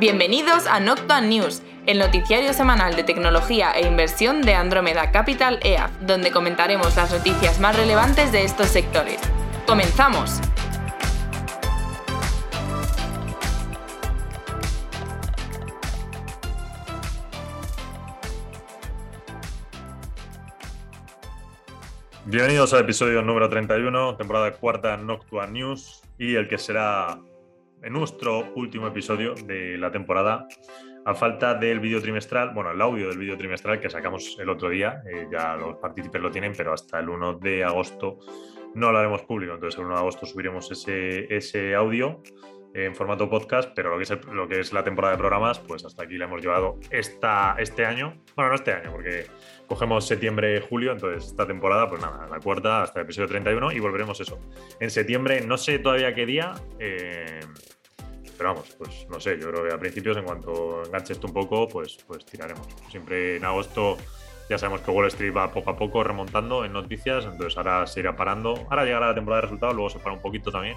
Bienvenidos a Noctua News, el noticiario semanal de tecnología e inversión de Andromeda Capital EAF, donde comentaremos las noticias más relevantes de estos sectores. ¡Comenzamos! Bienvenidos al episodio número 31, temporada cuarta Noctua News y el que será en nuestro último episodio de la temporada, a falta del vídeo trimestral, bueno, el audio del vídeo trimestral que sacamos el otro día, eh, ya los partícipes lo tienen, pero hasta el 1 de agosto no lo haremos público, entonces el 1 de agosto subiremos ese, ese audio en formato podcast, pero lo que, es la temporada de programas, pues hasta aquí la hemos llevado esta, este año. Bueno, no este año, porque cogemos septiembre, julio, entonces esta temporada, pues nada, la cuarta hasta el episodio 31 y volveremos eso. En septiembre, no sé todavía qué día, eh, pero vamos, pues no sé, yo creo que a principios, en cuanto enganche esto un poco, pues, pues tiraremos. Siempre en agosto ya sabemos que Wall Street va poco a poco remontando en noticias, entonces ahora se irá parando. Ahora llegará la temporada de resultados, luego se para un poquito también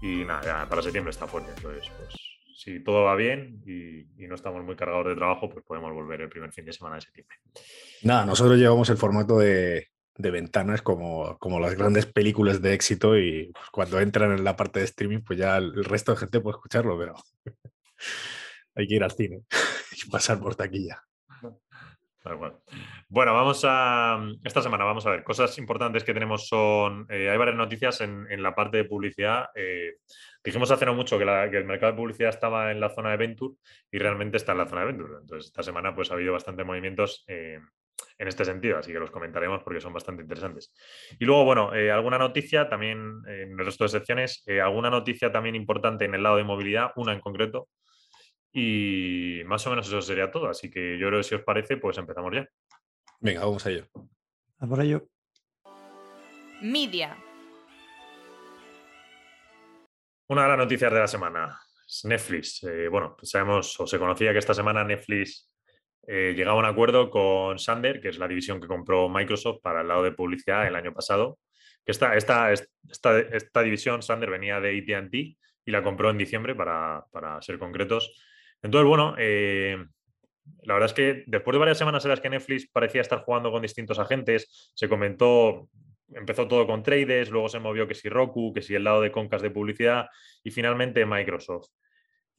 y nada, ya para septiembre está fuerte. Entonces, pues si todo va bien y, no estamos muy cargados de trabajo, pues podemos volver el primer fin de semana de septiembre. Nada, nosotros llevamos el formato de, ventanas como, como las grandes películas de éxito y pues, cuando entran en la parte de streaming, pues ya el resto de gente puede escucharlo, pero hay que ir al cine y pasar por taquilla. Bueno, vamos a. Esta semana vamos a ver. Cosas importantes que tenemos son. Eh, hay varias noticias en, la parte de publicidad. Eh, dijimos hace no mucho que, el mercado de publicidad estaba en la zona de Venture y realmente está en la zona de Venture. Entonces, esta semana pues ha habido bastantes movimientos eh, en este sentido, así que los comentaremos porque son bastante interesantes. Y luego, bueno, alguna noticia también en el resto de secciones, alguna noticia también importante en el lado de movilidad, una en concreto, y más o menos eso sería todo. Así que yo creo que si os parece, pues empezamos ya. Venga, vamos a ello. A por ello. Media. Una de las noticias de la semana es Netflix. Eh, bueno, pues sabemos o se conocía que esta semana Netflix eh, llegaba a un acuerdo con Sander, que es la división que compró Microsoft para el lado de publicidad el año pasado. Que esta, esta, esta, esta división, Sander, venía de ATT y la compró en diciembre, para, para ser concretos entonces, bueno, eh, la verdad es que después de varias semanas en las que Netflix parecía estar jugando con distintos agentes, se comentó, empezó todo con traders, luego se movió que si Roku, que si el lado de concas de publicidad y finalmente Microsoft.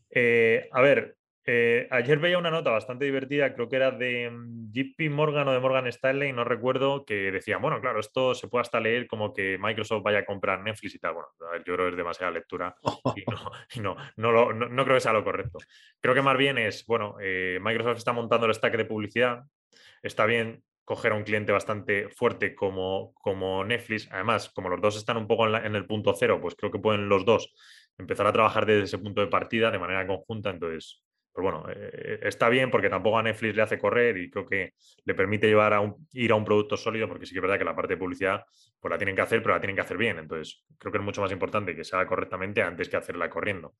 Eh, a ver, eh, ayer veía una nota bastante divertida, creo que era de mm, JP Morgan o de Morgan Stanley, no recuerdo, que decía, bueno, claro, esto se puede hasta leer como que Microsoft vaya a comprar Netflix y tal. Bueno, yo creo que es demasiada lectura y no, no, no, creo que sea lo correcto. Creo que más bien es, bueno, eh, Microsoft está montando el stack de publicidad, está bien coger a un cliente bastante fuerte como, como Netflix, además, como los dos están un poco en, en el punto cero, pues creo que pueden los dos empezar a trabajar desde ese punto de partida de manera conjunta, entonces pero bueno, eh, está bien porque tampoco a Netflix le hace correr y creo que le permite llevar a ir a un producto sólido porque sí que es verdad que la parte de publicidad pues la tienen que hacer, pero la tienen que hacer bien. Entonces, creo que es mucho más importante que se haga correctamente antes que hacerla corriendo.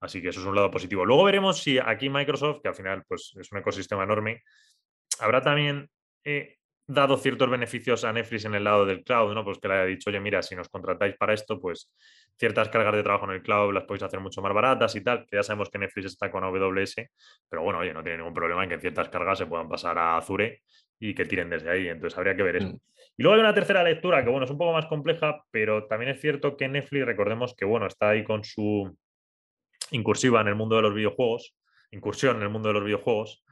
Así que eso es un lado positivo. Luego veremos si aquí Microsoft, que al final pues, es un ecosistema enorme, habrá también eh, dado ciertos beneficios a Netflix en el lado del cloud, ¿no? Pues que le haya dicho, oye, mira, si nos contratáis para esto, pues ciertas cargas de trabajo en el cloud las podéis hacer mucho más baratas y tal, que ya sabemos que Netflix está con AWS, pero bueno, oye, no tiene ningún problema en que ciertas cargas se puedan pasar a Azure y que tiren desde ahí, entonces habría que ver eso. Mm. Y luego hay una tercera lectura que, bueno, es un poco más compleja, pero también es cierto que Netflix, recordemos que, bueno, está ahí con su incursiva en el mundo de los videojuegos, incursión en el mundo de los videojuegos,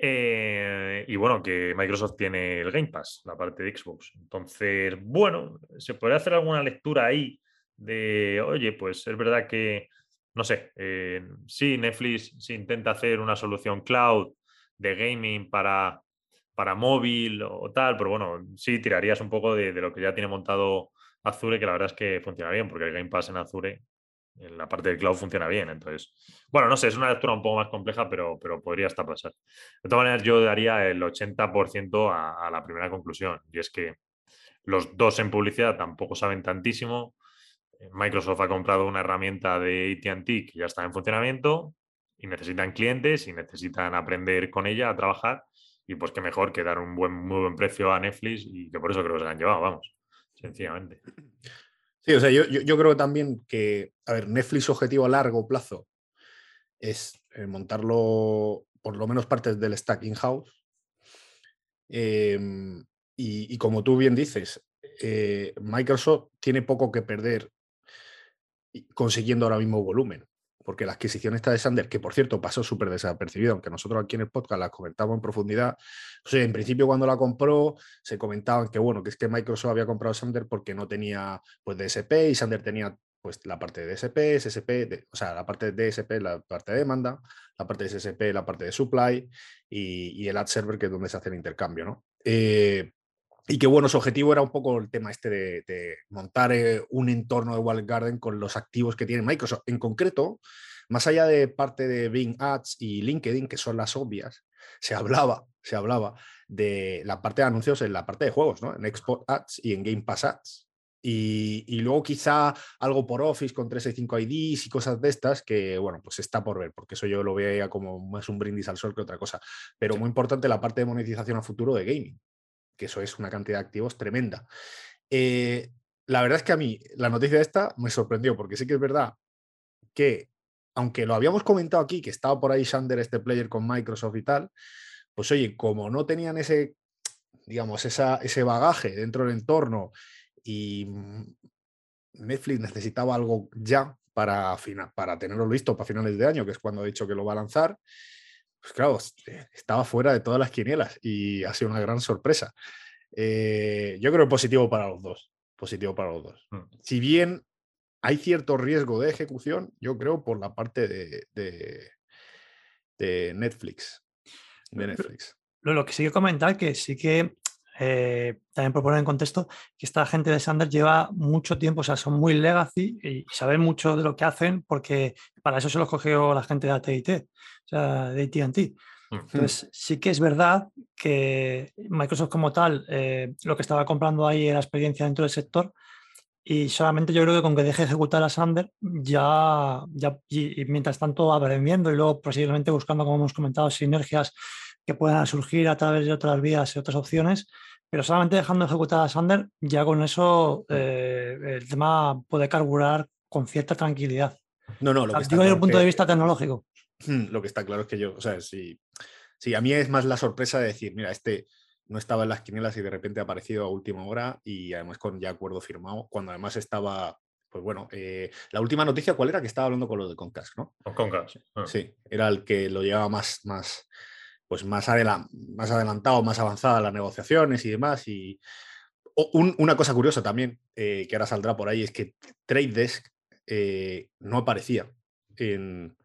eh, y bueno, que Microsoft tiene el Game Pass, la parte de Xbox. Entonces, bueno, se podría hacer alguna lectura ahí de, oye, pues es verdad que, no sé, eh, sí, Netflix se intenta hacer una solución cloud de gaming para, para móvil o tal, pero bueno, sí, tirarías un poco de, de lo que ya tiene montado Azure, que la verdad es que funciona bien, porque el Game Pass en Azure la parte del cloud funciona bien. Entonces, bueno, no sé, es una lectura un poco más compleja, pero, pero podría hasta pasar. De todas maneras, yo daría el 80% a, a la primera conclusión, y es que los dos en publicidad tampoco saben tantísimo. Microsoft ha comprado una herramienta de ATT que ya está en funcionamiento y necesitan clientes y necesitan aprender con ella a trabajar. Y pues qué mejor que dar un buen, muy buen precio a Netflix y que por eso creo que se han llevado, vamos, sencillamente. Sí, o sea, yo, yo, creo también que, a ver, Netflix objetivo a largo plazo es montarlo, por lo menos partes del stack in-house. Em, y, como tú bien dices, eh, Microsoft tiene poco que perder consiguiendo ahora mismo volumen porque la adquisición esta de Sander, que por cierto pasó súper desapercibida, aunque nosotros aquí en el podcast la comentamos en profundidad, o sea, en principio cuando la compró se comentaban que bueno, que es que Microsoft había comprado Sander porque no tenía pues DSP y Sander tenía pues la parte de DSP, SSP, o sea, la parte de DSP, la parte de demanda, la parte de SSP, la parte de supply y, el ad server, que es donde se hace el intercambio, ¿no? Eh, y que bueno, su objetivo era un poco el tema este de, montar eh, un entorno de Walled Garden con los activos que tiene Microsoft. En concreto, más allá de parte de Bing Ads y LinkedIn, que son las obvias, se hablaba, se hablaba de la parte de anuncios en la parte de juegos, ¿no? En Export Ads y en Game Pass Ads. Y, luego quizá algo por Office con 365 IDs y cosas de estas que, bueno, pues está por ver, porque eso yo lo veía como más un brindis al sol que otra cosa. Pero muy importante la parte de monetización a futuro de gaming que eso es una cantidad de activos tremenda. Eh, la verdad es que a mí la noticia esta me sorprendió, porque sí que es verdad que, aunque lo habíamos comentado aquí, que estaba por ahí Sander, este player con Microsoft y tal, pues oye, como no tenían ese, digamos, ese bagaje dentro del entorno y Netflix necesitaba algo ya para, para tenerlo listo para finales de año, que es cuando ha dicho que lo va a lanzar, pues claro, estaba fuera de todas las quinielas y ha sido una gran sorpresa. Eh, yo creo positivo para los dos. Positivo para los dos. Mm. Si bien hay cierto riesgo de ejecución, yo creo por la parte de, de, Netflix. De Netflix. Lo, lo, que sí que comentar que sí que eh, también por poner en contexto que esta gente de Sanders lleva mucho tiempo, o sea, son muy legacy y saben mucho de lo que hacen porque para eso se los cogió la gente de AT&T, o sea, de AT&T. Entonces, sí que es verdad que Microsoft como tal, eh, lo que estaba comprando ahí era experiencia dentro del sector y solamente yo creo que con que deje de ejecutar a Sander, ya, ya y, mientras tanto aprendiendo y luego posiblemente buscando, como hemos comentado, sinergias que puedan surgir a través de otras vías y otras opciones, pero solamente dejando ejecutar a Sander, ya con eso eh, el tema puede carburar con cierta tranquilidad. No, no, lo que digo desde el punto de vista tecnológico. Lo que está claro es que yo, o sea, si, si a mí es más la sorpresa de decir, mira, este no estaba en las quinielas y de repente ha aparecido a última hora y además con ya acuerdo firmado, cuando además estaba, pues bueno, eh, la última noticia, ¿cuál era? Que estaba hablando con lo de Concast, ¿no? Con Concast. Ah. Sí, era el que lo llevaba más, más, pues más, más adelantado, más avanzada las negociaciones y demás. Y una cosa curiosa también, eh, que ahora saldrá por ahí, es que Trade Desk eh, no aparecía en,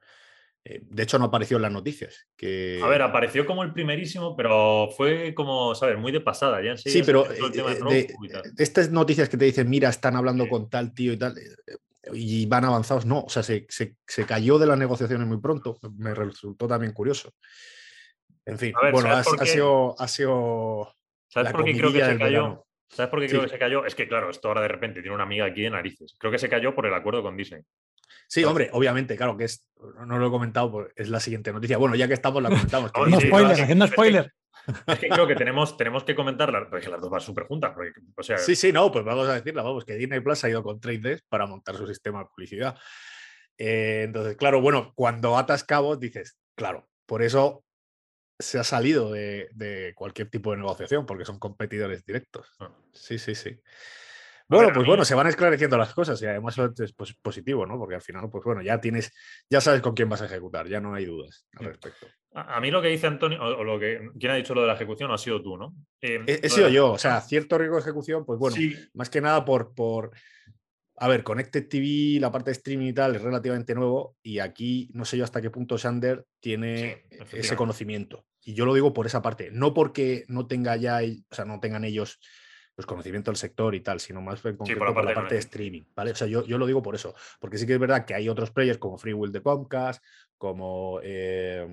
eh, de hecho, no apareció en las noticias. Que... A ver, apareció como el primerísimo, pero fue como, ¿sabes? Muy de pasada. Ya sí, pero de, estas noticias que te dicen, mira, están hablando con tal tío y tal, y van avanzados, no, o sea, se, se, cayó de las negociaciones muy pronto. Me resultó también curioso. En fin, bueno, ha, sido, ha sido. ¿Sabes por qué creo que se cayó? ¿Sabes por qué creo que se cayó? Es que, claro, esto ahora de repente tiene una amiga aquí de narices. Creo que se cayó por el acuerdo con Disney. Sí, hombre, obviamente, claro que es, no lo he comentado, pues es la siguiente noticia. Bueno, ya que estamos, la comentamos. no, spoiler, haciendo spoiler. Es que creo que tenemos, tenemos que comentarla, porque las dos van súper juntas. sí, sí, no, pues vamos a decirla, vamos, que Disney Plus ha ido con Trade para montar su sistema de publicidad. Eh, entonces, claro, bueno, cuando atas cabos dices, claro, por eso se ha salido de, cualquier tipo de negociación porque son competidores directos. Sí, sí, sí. Bueno, pues bueno, se van esclareciendo las cosas y además es positivo, ¿no? Porque al final, pues bueno, ya tienes, ya sabes con quién vas a ejecutar, ya no hay dudas al respecto. A, mí lo que dice Antonio, o, lo que, ¿quién ha dicho lo de la ejecución? Ha sido tú, ¿no? Eh, he, sido yo, o sea, cierto riesgo de ejecución, pues bueno, más que nada por, por, a ver, Connected TV, la parte de streaming y tal, es relativamente nuevo y aquí no sé yo hasta qué punto Sander tiene ese conocimiento. Y yo lo digo por esa parte, no porque no tenga ya, o sea, no tengan ellos pues, conocimiento del sector y tal, sino más en concreto por la parte, de streaming, ¿vale? O sea, yo, yo, lo digo por eso, porque sí que es verdad que hay otros players como Freewill de Comcast, como eh,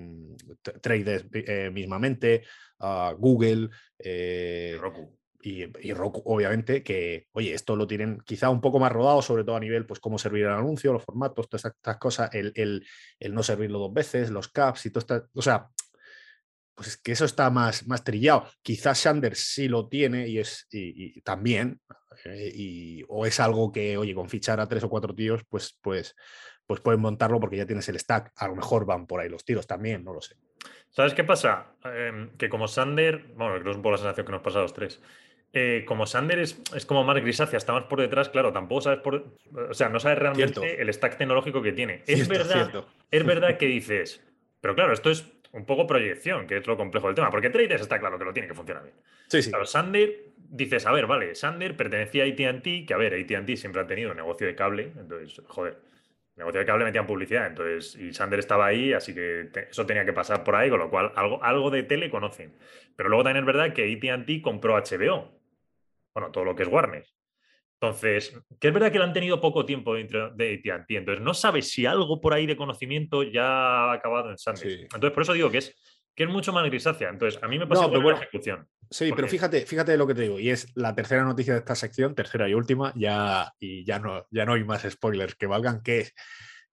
Trade eh, mismamente, uh, Google, eh, Roku y, Roku, obviamente, que, oye, esto lo tienen quizá un poco más rodado, sobre todo a nivel, pues, cómo servir el anuncio, los formatos, todas estas cosas, el, el, no servirlo dos veces, los caps y todo esto. O sea, pues es que eso está más, más trillado. Quizás Sanders sí lo tiene y es y, también, eh, y, o es algo que, oye, con fichar a tres o cuatro tíos, pues, pues, pues pueden montarlo porque ya tienes el stack. A lo mejor van por ahí los tiros también, no lo sé. ¿Sabes qué pasa? Em, que como Sander, bueno, creo que es un poco la sensación que nos pasa a los tres. Eh, como Sander es, como más grisácea, está más por detrás, claro, tampoco sabes por. O sea, no sabes realmente el stack tecnológico que tiene. es verdad, es verdad que dices. Pero claro, esto es un poco proyección, que es lo complejo del tema. Porque Traders está claro que lo tiene que funcionar bien. Sí, sí. Claro, Sander, dices, a ver, vale, Sander pertenecía a ATT, que a ver, ATT siempre ha tenido negocio de cable, entonces, joder, negocio de cable metían publicidad, entonces, y Sander estaba ahí, así que eso tenía que pasar por ahí, con lo cual algo, algo de tele conocen. Pero luego también es verdad que ATT compró HBO, bueno, todo lo que es Warner. Entonces, que es verdad que lo han tenido poco tiempo dentro de AT&T, entonces no sabes si algo por ahí de conocimiento ya ha acabado en Sandy. Entonces, por eso digo que es, que es mucho más grisácea. Entonces, a mí me pasa no, la ejecución. Sí, pero fíjate, fíjate lo que te digo, y es la tercera noticia de esta sección, tercera y última, ya, y ya no, ya no hay más spoilers que valgan, que es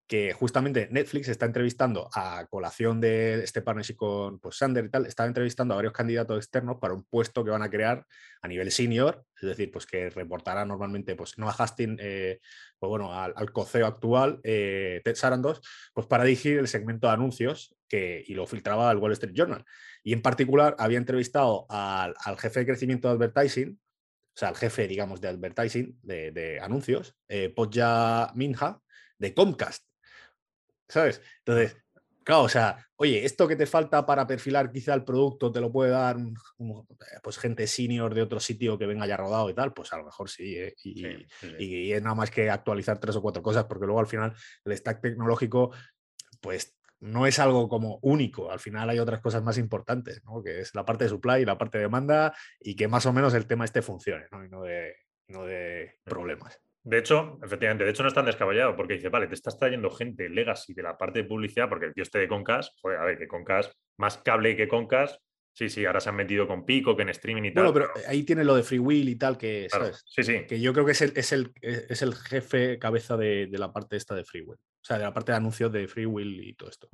que justamente Netflix está entrevistando a colación de este partnership con pues, Sander y tal, está entrevistando a varios candidatos externos para un puesto que van a crear a nivel senior, es decir, pues que reportará normalmente pues, Noah Hastings, eh, pues, bueno, al, coceo actual, eh, Ted Sarandos, pues para dirigir el segmento de anuncios que, y lo filtraba al Wall Street Journal. Y en particular había entrevistado al, jefe de crecimiento de advertising, o sea, al jefe, digamos, de advertising, de, anuncios, eh, Podja Minha, de Comcast. ¿Sabes? Entonces, claro, o sea, oye, esto que te falta para perfilar quizá el producto te lo puede dar pues gente senior de otro sitio que venga ya rodado y tal, pues a lo mejor sí, ¿eh? y, es nada más que actualizar tres o cuatro cosas, porque luego al final el stack tecnológico, pues no es algo como único, al final hay otras cosas más importantes, ¿no? que es la parte de supply y la parte de demanda y que más o menos el tema este funcione ¿no? y no de, no de problemas. De hecho, efectivamente, de hecho no es tan descabellado porque dice, vale, te estás trayendo gente legacy de la parte de publicidad, porque el tío este de Concast, joder, a ver, que Concast, más cable que Concast, sí, sí, ahora se han metido con Pico, que en streaming y tal. Bueno, pero ahí tiene lo de Free Will y tal, que, ¿sabes? Sí, sí. Que yo creo que es el, es el, es el jefe cabeza de, la parte esta de Free Will. O sea, de la parte de anuncios de Free Will y todo esto.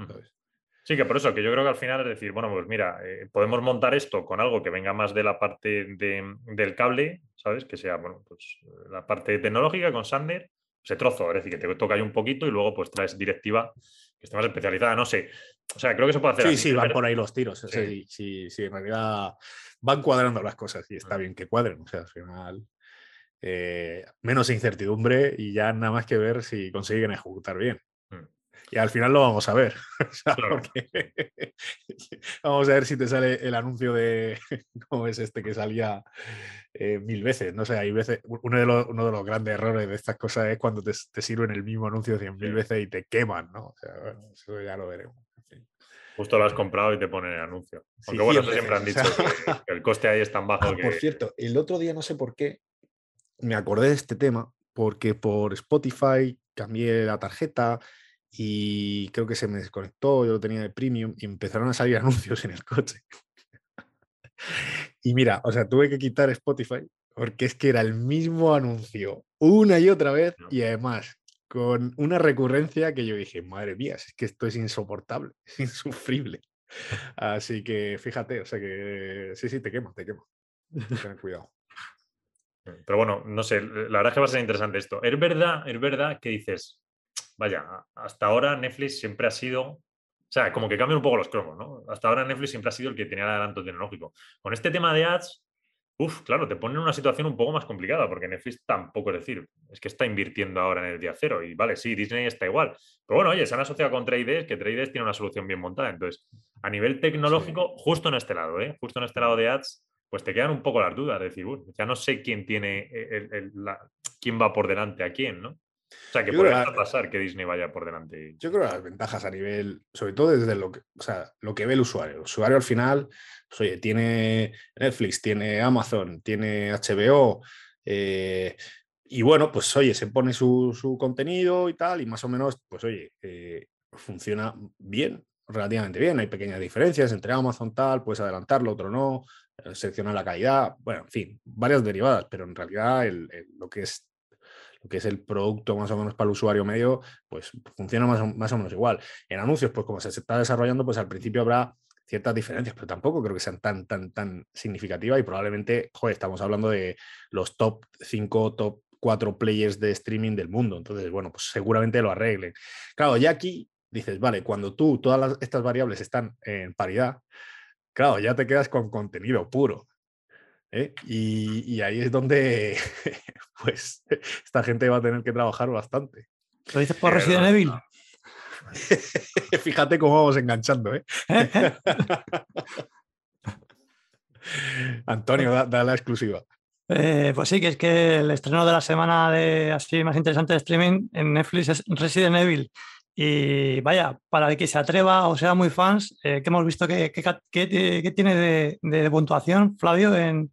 Sí, que por eso, que yo creo que al final es decir, bueno, pues mira, eh, podemos montar esto con algo que venga más de la parte del cable, ¿sabes? Que sea, bueno, pues la parte tecnológica con Sander, ese trozo, es decir, que te toca ahí un poquito y luego pues traes directiva que esté más especializada, no sé. O sea, creo que se puede hacer. Sí, sí, van por ahí los tiros. Sí. sí, sí, en realidad van cuadrando las cosas y está mm. bien que cuadren. O sea, al final eh, menos incertidumbre y ya nada más que ver si consiguen ejecutar bien. Y al final lo vamos a ver. vamos a ver si te sale el anuncio de cómo es este que salía eh, mil veces. No sé, hay veces. Uno de, los, uno de los grandes errores de estas cosas es cuando te, sirven el mismo anuncio cien mil veces y te queman, ¿no? O sea, eso ya lo veremos. Justo lo has comprado y te ponen el anuncio. Aunque bueno, eso siempre han dicho que, el coste ahí es tan bajo ah, que. Por cierto, el otro día no sé por qué me acordé de este tema, porque por Spotify cambié la tarjeta y creo que se me desconectó, yo lo tenía de premium y empezaron a salir anuncios en el coche. y mira, o sea, tuve que quitar Spotify porque es que era el mismo anuncio una y otra vez y además con una recurrencia que yo dije, madre mía, es que esto es insoportable, es insufrible. Así que fíjate, o sea que sí, sí, te quema, te quema. Ten cuidado. Pero bueno, no sé, la verdad es que va a ser interesante esto. Es verdad, es verdad que dices, vaya, hasta ahora Netflix siempre ha sido, o sea, como que cambian un poco los cromos, ¿no? Hasta ahora Netflix siempre ha sido el que tenía el adelanto tecnológico. Con este tema de ads, uff, claro, te pone en una situación un poco más complicada, porque Netflix tampoco, es decir, es que está invirtiendo ahora en el día cero, y vale, sí, Disney está igual. Pero bueno, oye, se han asociado con Trades, que Trades tiene una solución bien montada. Entonces, a nivel tecnológico, justo en este lado, ¿eh? Justo en este lado de ads, pues te quedan un poco las dudas, de decir, ya no sé quién tiene quién va por delante a quién, ¿no? O sea, que puede pasar que Disney vaya por delante. Yo creo que las ventajas a nivel, sobre todo desde lo que, o sea, lo que ve el usuario. El usuario al final, pues, oye, tiene Netflix, tiene Amazon, tiene HBO, eh, y bueno, pues oye, se pone su, contenido y tal, y más o menos, pues oye, eh, funciona bien, relativamente bien. Hay pequeñas diferencias entre Amazon tal, puedes adelantarlo, otro no, eh, seleccionar la calidad, bueno, en fin, varias derivadas, pero en realidad lo que es que es el producto más o menos para el usuario medio, pues funciona más o, más o menos igual. En anuncios, pues como se está desarrollando, pues al principio habrá ciertas diferencias, pero tampoco creo que sean tan, tan, tan significativas y probablemente, joder, estamos hablando de los top 5, top cuatro players de streaming del mundo. Entonces, bueno, pues seguramente lo arreglen. Claro, ya aquí dices, vale, cuando tú todas estas variables están en paridad, claro, ya te quedas con contenido puro. ¿Eh? Y, ahí es donde, pues, esta gente va a tener que trabajar bastante. ¿Lo dices por Resident Evil? Fíjate cómo vamos enganchando, ¿eh? Antonio, da, la exclusiva. Eh, pues sí, que es que el estreno de la semana de así más interesante de streaming en Netflix es Resident Evil. Y vaya, para el que se atreva o sea muy fans, eh, que hemos visto que, tiene de, puntuación, Flavio, en...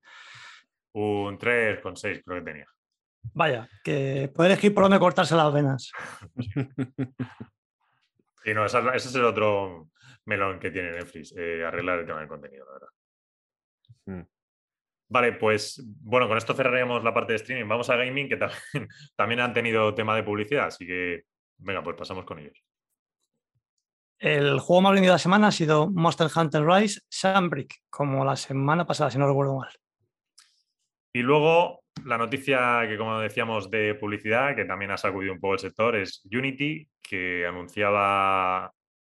Un 3,6 creo que tenía. Vaya, que puede elegir por dónde cortarse las venas. y no, ese es el otro melón que tiene Netflix, eh, arreglar el tema del contenido, la verdad. Mm. Vale, pues bueno, con esto cerraremos la parte de streaming. Vamos a gaming, que también, también han tenido tema de publicidad, así que venga, pues pasamos con ellos. El juego más vendido de la semana ha sido Monster Hunter Rise Sunbreak, como la semana pasada, si no recuerdo mal. Y luego la noticia que, como decíamos, de publicidad, que también ha sacudido un poco el sector, es Unity, que anunciaba.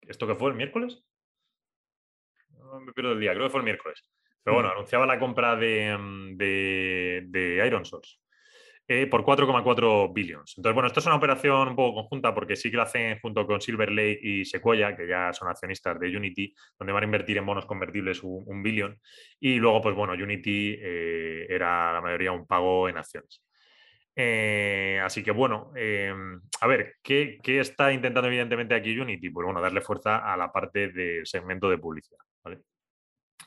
¿Esto que fue el miércoles? No me pierdo el día, creo que fue el miércoles. Pero bueno, mm. anunciaba la compra de, mm, de, Iron Source eh, por 4,4 billions. Entonces, bueno, esto es una operación un poco conjunta porque sí que lo hacen junto con Silver Lake y Sequoia, que ya son accionistas de Unity, donde van a invertir en bonos convertibles un, billón. Y luego, pues bueno, Unity eh, era la mayoría un pago en acciones. Eh, así que bueno, a ver, ¿qué, ¿qué, está intentando evidentemente aquí Unity? Pues bueno, darle fuerza a la parte del segmento de publicidad. ¿vale?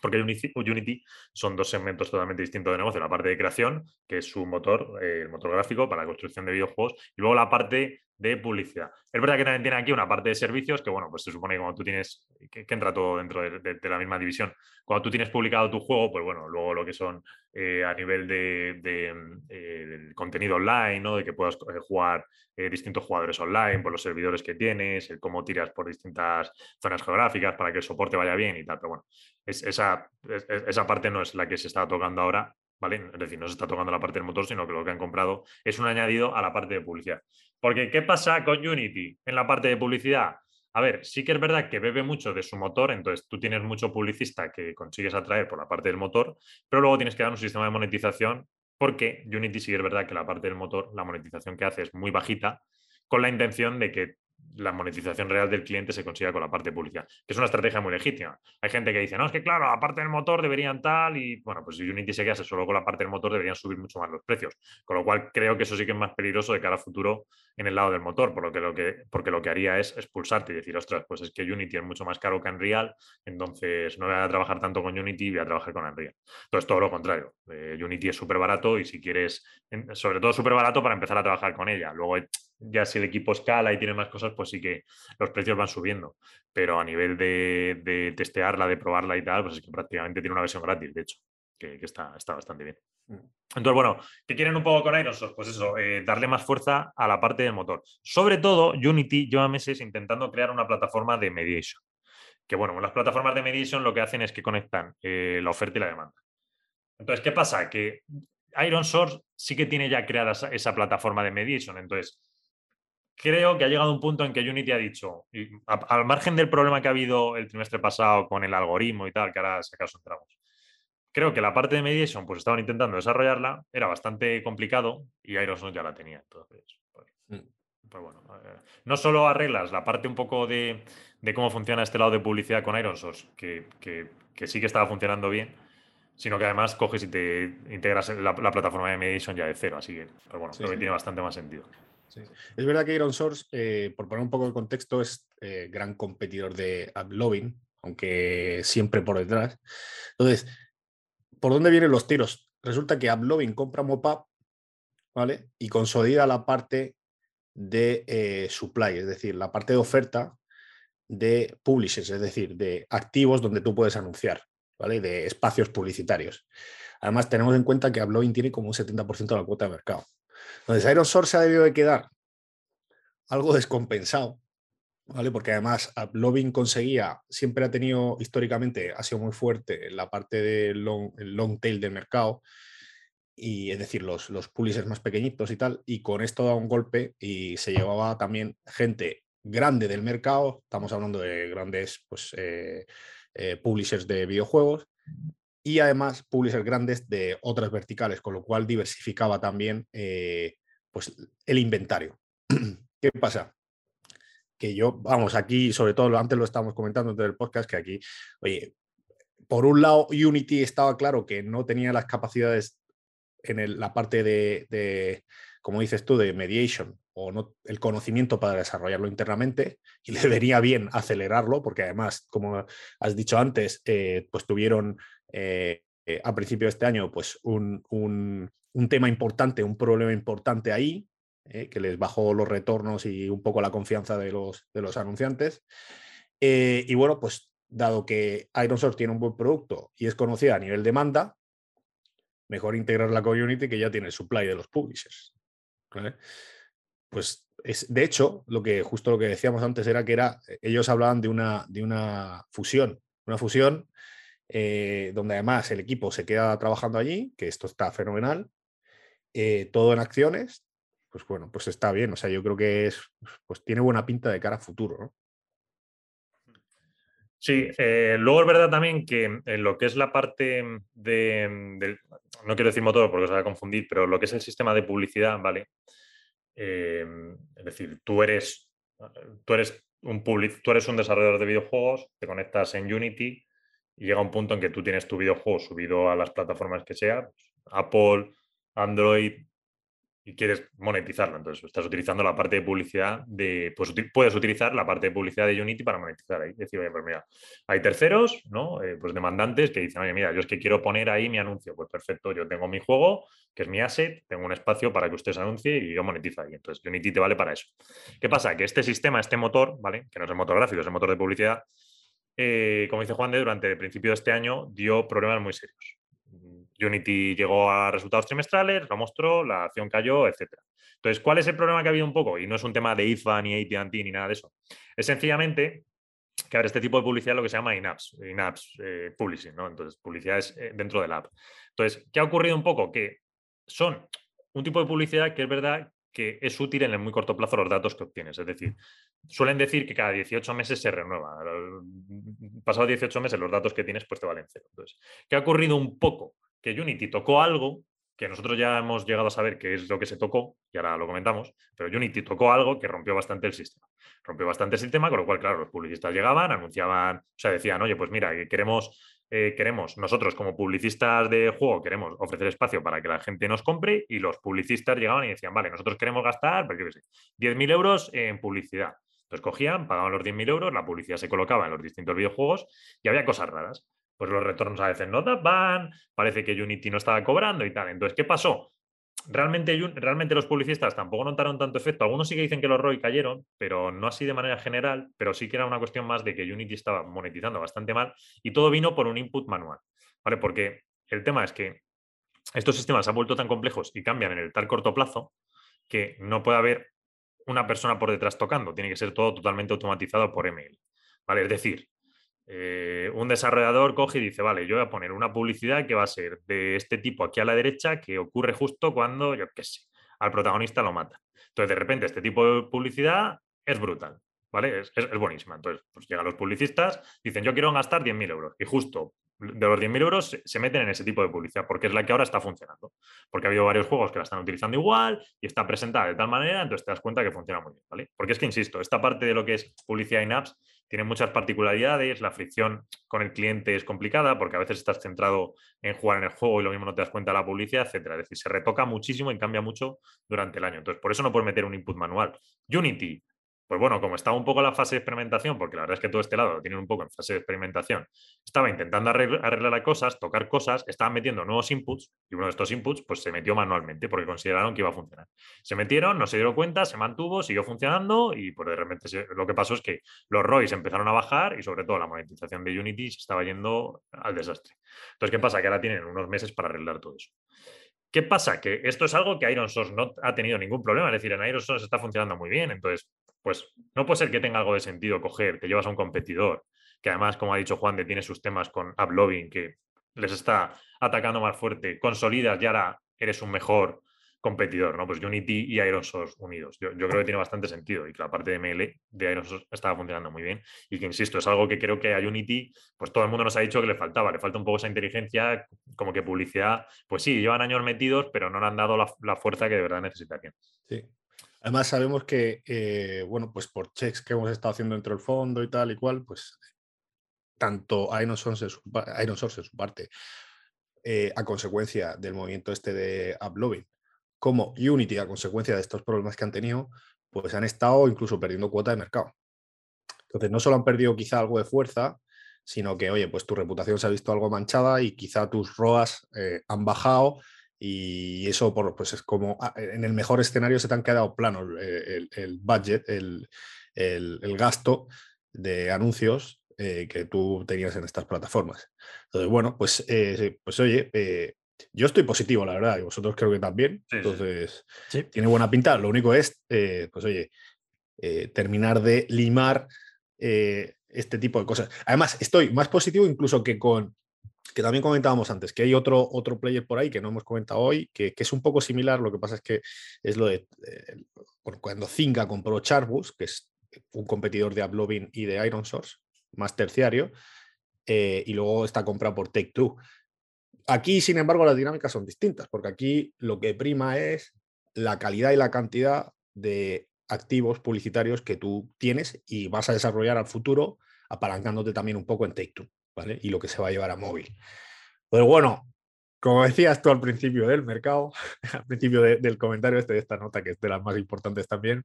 Porque Unity son dos segmentos totalmente distintos de negocio. La parte de creación, que es su motor, eh, el motor gráfico para la construcción de videojuegos, y luego la parte de publicidad. Es verdad que también tiene aquí una parte de servicios que, bueno, pues se supone que cuando tú tienes, que, entra todo dentro de, la misma división, cuando tú tienes publicado tu juego, pues bueno, luego lo que son eh, a nivel de, eh, contenido online, ¿no? De que puedas eh, jugar distintos jugadores online por los servidores que tienes, el cómo tiras por distintas zonas geográficas para que el soporte vaya bien y tal, pero bueno, esa, esa parte no es la que se está tocando ahora, Es decir, no se está tocando la parte del motor, sino que lo que han comprado es un añadido a la parte de publicidad. Porque, ¿qué pasa con Unity en la parte de publicidad? A ver, sí que es verdad que bebe mucho de su motor, entonces tú tienes mucho publicista que consigues atraer por la parte del motor, pero luego tienes que dar un sistema de monetización porque Unity sí es verdad que la parte del motor, la monetización que hace es muy bajita, con la intención de que la monetización real del cliente se consiga con la parte de publicidad, que es una estrategia muy legítima. Hay gente que dice, no, es que claro, la parte del motor deberían tal, y bueno, pues si Unity se quedase solo con la parte del motor, deberían subir mucho más los precios. Con lo cual creo que eso sí que es más peligroso de cara a futuro en el lado del motor, por lo que lo que, porque lo que haría es expulsarte y decir, ostras, pues es que Unity es mucho más caro que Unreal, entonces no voy a trabajar tanto con Unity, voy a trabajar con Unreal. Entonces, todo lo contrario. Eh, Unity es súper barato y si quieres, sobre todo súper barato para empezar a trabajar con ella. Luego ya si el equipo escala y tiene más cosas, pues sí que los precios van subiendo. Pero a nivel de, testearla, de probarla y tal, pues es que prácticamente tiene una versión gratis, de hecho, que, está, está, bastante bien. Mm. Entonces, bueno, ¿qué quieren un poco con Aerosoft? Pues eso, eh, darle más fuerza a la parte del motor. Sobre todo, Unity lleva meses intentando crear una plataforma de mediation. Que bueno, las plataformas de mediation lo que hacen es que conectan eh, la oferta y la demanda. Entonces, ¿qué pasa? Que Iron Source sí que tiene ya creada esa plataforma de mediation. Entonces, creo que ha llegado un punto en que Unity ha dicho, al margen del problema que ha habido el trimestre pasado con el algoritmo y tal, que ahora si acaso entramos, creo que la parte de mediation, pues estaban intentando desarrollarla, era bastante complicado y Aerosoft ya la tenía. Entonces, pues, mm. pues bueno, no solo arreglas la parte un poco de, cómo funciona este lado de publicidad con Aerosoft, que, que, sí que estaba funcionando bien, sino que además coges y te integras la, plataforma de mediation ya de cero. Así que, pues bueno, creo que tiene bastante más sentido. Es verdad que Iron Source, eh, por poner un poco de contexto, es eh, gran competidor de AppLovin, aunque siempre por detrás. Entonces, ¿por dónde vienen los tiros? Resulta que AppLovin compra Mopap, ¿vale? Y consolida la parte de eh, supply, es decir, la parte de oferta de publishers, es decir, de activos donde tú puedes anunciar, ¿vale? De espacios publicitarios. Además, tenemos en cuenta que AppLovin tiene como un 70% de la cuota de mercado. Entonces, Iron Source se ha debido de quedar algo descompensado, ¿vale? Porque además Loving conseguía, siempre ha tenido históricamente, ha sido muy fuerte en la parte del long, tail del mercado y es decir, los, los publishers más pequeñitos y tal, y con esto da un golpe y se llevaba también gente grande del mercado, estamos hablando de grandes pues, eh, eh, publishers de videojuegos y además publishers grandes de otras verticales, con lo cual diversificaba también eh, pues, el inventario. ¿Qué pasa? Que yo, vamos, aquí, sobre todo antes lo estábamos comentando antes del podcast, que aquí, oye, por un lado, Unity estaba claro que no tenía las capacidades en la parte de, como dices tú, de mediation o no, el conocimiento para desarrollarlo internamente y le venía bien acelerarlo porque además, como has dicho antes, eh, pues tuvieron eh, eh, a principio de este año pues un, tema importante, un problema importante ahí que les bajó los retornos y un poco la confianza de los, de los anunciantes. y bueno, pues dado que Iron Source tiene un buen producto y es conocida a nivel demanda, mejor integrar la community que ya tiene el supply de los publishers. Pues es, de hecho, lo que justo lo que decíamos antes era que era, eh, ellos hablaban de una, de una fusión, una fusión eh, donde además el equipo se queda trabajando allí, que esto está fenomenal, eh, todo en acciones, pues bueno, pues está bien, o sea, yo creo que es, pues tiene buena pinta de cara a futuro. Sí, luego es verdad también que en lo que es la parte de, no quiero decir motor porque os va a confundir, pero lo que es el sistema de publicidad, ¿vale? Eh, es decir, tú eres, tú eres un tú eres un desarrollador de videojuegos, te conectas en Unity y llega un punto en que tú tienes tu videojuego subido a las plataformas que sea, Apple, Android, y quieres monetizarlo. Entonces, estás utilizando la parte de publicidad de. Pues puedes utilizar la parte de publicidad de Unity para monetizar ahí. Decir, oye, pues mira, hay terceros, ¿no? Eh, pues demandantes que dicen, oye, mira, yo es que quiero poner ahí mi anuncio. Pues perfecto, yo tengo mi juego, que es mi asset, tengo un espacio para que usted se anuncie y yo monetizo ahí. Entonces, Unity te vale para eso. ¿Qué pasa? Que este sistema, este motor, ¿vale? Que no es el motor gráfico, es el motor de publicidad. Eh, como dice Juan de, durante el principio de este año dio problemas muy serios. Unity llegó a resultados trimestrales, lo mostró, la acción cayó, etc. Entonces, ¿cuál es el problema que ha habido un poco? Y no es un tema de IFA, ni AT&T, ni nada de eso. Es sencillamente que ahora este tipo de publicidad lo que se llama in-apps, in-apps eh, publishing, ¿no? Entonces, publicidad es eh, dentro del app. Entonces, ¿qué ha ocurrido un poco? Que son un tipo de publicidad que es verdad que es útil en el muy corto plazo los datos que obtienes. Es decir, suelen decir que cada 18 meses se renueva. Pasados 18 meses los datos que tienes pues te valen cero. Entonces, ¿qué ha ocurrido un poco? Que Unity tocó algo que nosotros ya hemos llegado a saber qué es lo que se tocó, y ahora lo comentamos, pero Unity tocó algo que rompió bastante el sistema. Rompió bastante el sistema, con lo cual, claro, los publicistas llegaban, anunciaban, o sea, decían, oye, pues mira, queremos, eh, queremos, nosotros como publicistas de juego, queremos ofrecer espacio para que la gente nos compre, y los publicistas llegaban y decían, vale, nosotros queremos gastar, pues, qué sé, 10.000 euros en publicidad. Entonces cogían, pagaban los 10.000 euros, la publicidad se colocaba en los distintos videojuegos y había cosas raras pues los retornos a veces no daban, parece que Unity no estaba cobrando y tal. Entonces, ¿qué pasó? Realmente, realmente los publicistas tampoco notaron tanto efecto. Algunos sí que dicen que los ROI cayeron, pero no así de manera general, pero sí que era una cuestión más de que Unity estaba monetizando bastante mal y todo vino por un input manual. ¿Vale? Porque el tema es que estos sistemas se han vuelto tan complejos y cambian en el tal corto plazo que no puede haber una persona por detrás tocando, tiene que ser todo totalmente automatizado por email. ¿Vale? Es decir, eh, un desarrollador coge y dice, vale, yo voy a poner una publicidad que va a ser de este tipo aquí a la derecha que ocurre justo cuando, yo qué sé, al protagonista lo mata. Entonces, de repente, este tipo de publicidad es brutal, ¿vale? Es, es, buenísima. Entonces, pues llegan los publicistas, dicen, yo quiero gastar 10.000 euros. Y justo de los 10.000 euros se, meten en ese tipo de publicidad, porque es la que ahora está funcionando. Porque ha habido varios juegos que la están utilizando igual y está presentada de tal manera, entonces te das cuenta que funciona muy bien, ¿vale? Porque es que, insisto, esta parte de lo que es publicidad in apps tiene muchas particularidades, la fricción con el cliente es complicada porque a veces estás centrado en jugar en el juego y lo mismo no te das cuenta de la publicidad, etcétera. Es decir, se retoca muchísimo y cambia mucho durante el año. Entonces, por eso no puedes meter un input manual. Unity, pues bueno, como estaba un poco la fase de experimentación, porque la verdad es que todo este lado lo tienen un poco en fase de experimentación, estaba intentando arreglar, cosas, tocar cosas, estaban metiendo nuevos inputs y uno de estos inputs pues se metió manualmente porque consideraron que iba a funcionar. Se metieron, no se dieron cuenta, se mantuvo, siguió funcionando y pues, de repente lo que pasó es que los ROIs empezaron a bajar y sobre todo la monetización de Unity se estaba yendo al desastre. Entonces, ¿qué pasa? Que ahora tienen unos meses para arreglar todo eso. ¿Qué pasa? Que esto es algo que Iron Source no ha tenido ningún problema. Es decir, en Iron Source está funcionando muy bien. Entonces, pues no puede ser que tenga algo de sentido coger, te llevas a un competidor, que además, como ha dicho Juan, de tiene sus temas con AppLovin, que les está atacando más fuerte, consolidas y ahora eres un mejor competidor, ¿no? Pues Unity y Iron Source unidos. Yo, creo que tiene bastante sentido y que la parte de ML de Iron Source estaba funcionando muy bien. Y que, insisto, es algo que creo que a Unity, pues todo el mundo nos ha dicho que le faltaba, le falta un poco esa inteligencia, como que publicidad, pues sí, llevan años metidos, pero no le han dado la, fuerza que de verdad necesitarían. Sí. Además sabemos que, eh, bueno, pues por checks que hemos estado haciendo dentro del fondo y tal y cual, pues tanto Iron Source en su parte, eh, a consecuencia del movimiento este de uploading, como Unity, a consecuencia de estos problemas que han tenido, pues han estado incluso perdiendo cuota de mercado. Entonces, no solo han perdido quizá algo de fuerza, sino que, oye, pues tu reputación se ha visto algo manchada y quizá tus ROAS eh, han bajado y eso pues es como, ah, en el mejor escenario se te han quedado plano el, budget, el, gasto de anuncios eh, que tú tenías en estas plataformas. Entonces, bueno, pues, eh, pues oye, yo estoy positivo, la verdad, y vosotros creo que también. Entonces, tiene buena pinta. Lo único es, eh, pues oye, eh, terminar de limar eh, este tipo de cosas. Además, estoy más positivo incluso que con, que también comentábamos antes, que hay otro, otro player por ahí que no hemos comentado hoy, que, es un poco similar, lo que pasa es que es lo de, cuando Zinga compró Charbus, que es un competidor de Uplovin y de Iron Source, más terciario, y luego está comprado por Take Two. Aquí, sin embargo, las dinámicas son distintas, porque aquí lo que prima es la calidad y la cantidad de activos publicitarios que tú tienes y vas a desarrollar al futuro, apalancándote también un poco en Take-Two, Y lo que se va a llevar a móvil. Pues bueno, como decías tú al principio del mercado, al principio del comentario este de esta nota, que es de las más importantes también,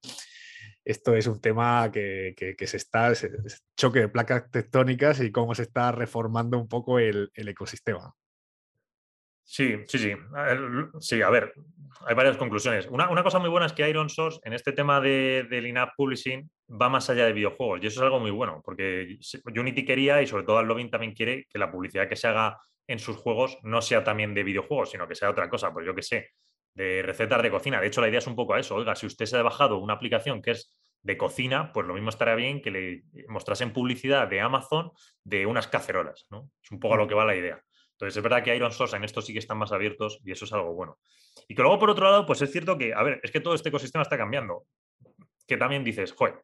esto es un tema que, se está, choque de placas tectónicas y cómo se está reformando un poco el ecosistema. Sí, sí, sí. Sí, a ver, hay varias conclusiones. Una, cosa muy buena es que Iron Source en este tema de, del in-app publishing va más allá de videojuegos y eso es algo muy bueno porque Unity quería y sobre todo Lovin también quiere que la publicidad que se haga en sus juegos no sea también de videojuegos, sino que sea otra cosa, pues yo que sé, de recetas de cocina. De hecho, la idea es un poco a eso. Oiga, si usted se ha bajado una aplicación que es de cocina, pues lo mismo estaría bien que le mostrasen publicidad de Amazon de unas cacerolas, ¿no? Es un poco a lo que va la idea. Entonces, es verdad que Iron Source en esto sí que están más abiertos y eso es algo bueno. Y que luego, por otro lado, pues es cierto que, a ver, es que todo este ecosistema está cambiando. Que también dices, joder,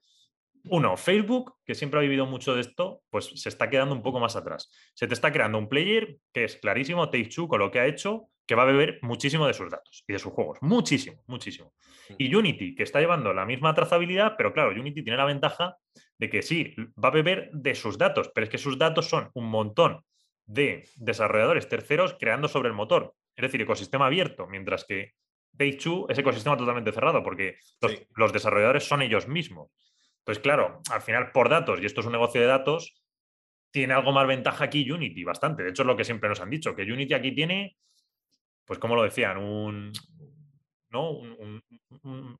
uno, Facebook, que siempre ha vivido mucho de esto, pues se está quedando un poco más atrás. Se te está creando un player que es clarísimo, Take-Two, con lo que ha hecho, que va a beber muchísimo de sus datos y de sus juegos. Muchísimo, muchísimo. Y Unity, que está llevando la misma trazabilidad, pero claro, Unity tiene la ventaja de que sí, va a beber de sus datos, pero es que sus datos son un montón de desarrolladores terceros creando sobre el motor. Es decir, ecosistema abierto, mientras que Take-Two es ecosistema totalmente cerrado, porque los, desarrolladores son ellos mismos. Entonces, claro, al final, por datos, y esto es un negocio de datos, tiene algo más ventaja aquí Unity, bastante. De hecho, es lo que siempre nos han dicho, que Unity aquí tiene, pues como lo decían, un,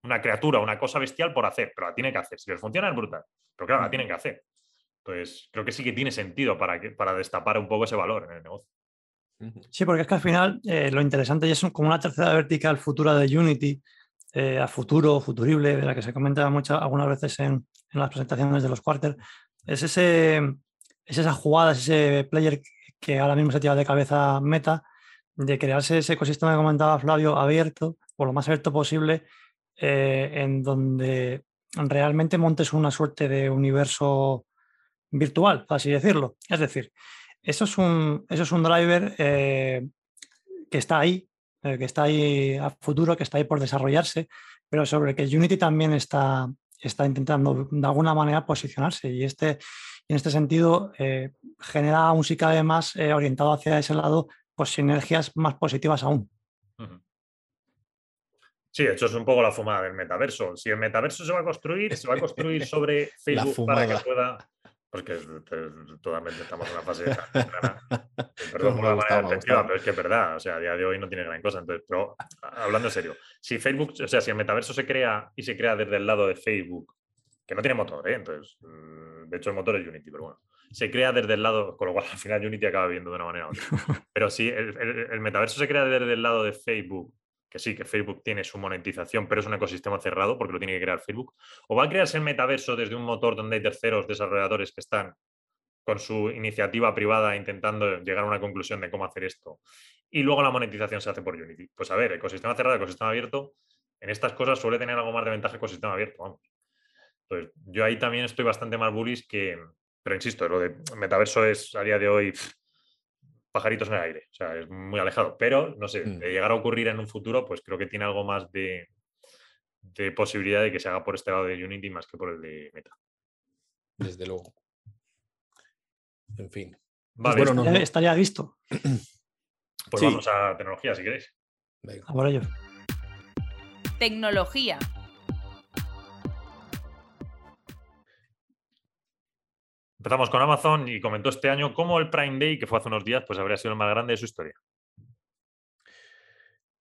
una criatura, una cosa bestial por hacer, pero la tiene que hacer. Si les funciona es brutal, pero claro, la tienen que hacer. Entonces, creo que sí que tiene sentido para, para destapar un poco ese valor en el negocio. Sí, porque es que al final eh, lo interesante y es como una tercera vertical futura de Unity, eh, a futuro, futurible, de la que se comenta muchas, algunas veces en, las presentaciones de los quarters, es, ese, es esa jugada, es ese player que ahora mismo se tira de cabeza meta, de crearse ese ecosistema que comentaba Flavio abierto, o lo más abierto posible, eh, en donde realmente montes una suerte de universo virtual, así decirlo. Es decir, eso es un, eso es un driver eh, que está ahí, eh, que está ahí a futuro, que está ahí por desarrollarse, pero sobre que Unity también está, está intentando de alguna manera posicionarse y este, en este sentido eh, genera aún si cabe más orientado hacia ese lado, pues sinergias más positivas aún. Sí, de hecho es un poco la fumada del metaverso. Si el metaverso se va a construir, se va a construir sobre Facebook para que pueda porque totalmente estamos en una fase Perdón por la manera pero es que es verdad. O sea, a día de hoy no tiene gran cosa. Entonces, pero hablando en serio, si Facebook, o sea, si el metaverso se crea y se crea desde el lado de Facebook, que no tiene motor, ¿eh? entonces, mm, de hecho el motor es Unity, pero bueno, se crea desde el lado, con lo cual al final Unity acaba viendo de una manera u otra. Pero si el metaverso se crea desde el lado de Facebook que sí, que Facebook tiene su monetización, pero es un ecosistema cerrado porque lo tiene que crear Facebook, o va a crearse el metaverso desde un motor donde hay terceros desarrolladores que están con su iniciativa privada intentando llegar a una conclusión de cómo hacer esto. y luego la monetización se hace por Unity. Pues a ver, ecosistema cerrado, ecosistema abierto, en estas cosas suele tener algo más de ventaja ecosistema abierto, yo ahí también estoy bastante más bullish que, pero insisto, lo de metaverso es a día de hoy pajaritos en el aire, o sea, es muy alejado, pero no sé, mm. de llegar a ocurrir en un futuro, pues creo que tiene algo más de, de posibilidad de que se haga por este lado de Unity más que por el de Meta. Desde luego. En fin. Vale, bueno, no, estaría visto. Pues vamos a tecnología, si queréis. Venga. A ello. Tecnología. Empezamos con Amazon y comentó este año cómo el Prime Day, que fue hace unos días, pues habría sido el más grande de su historia.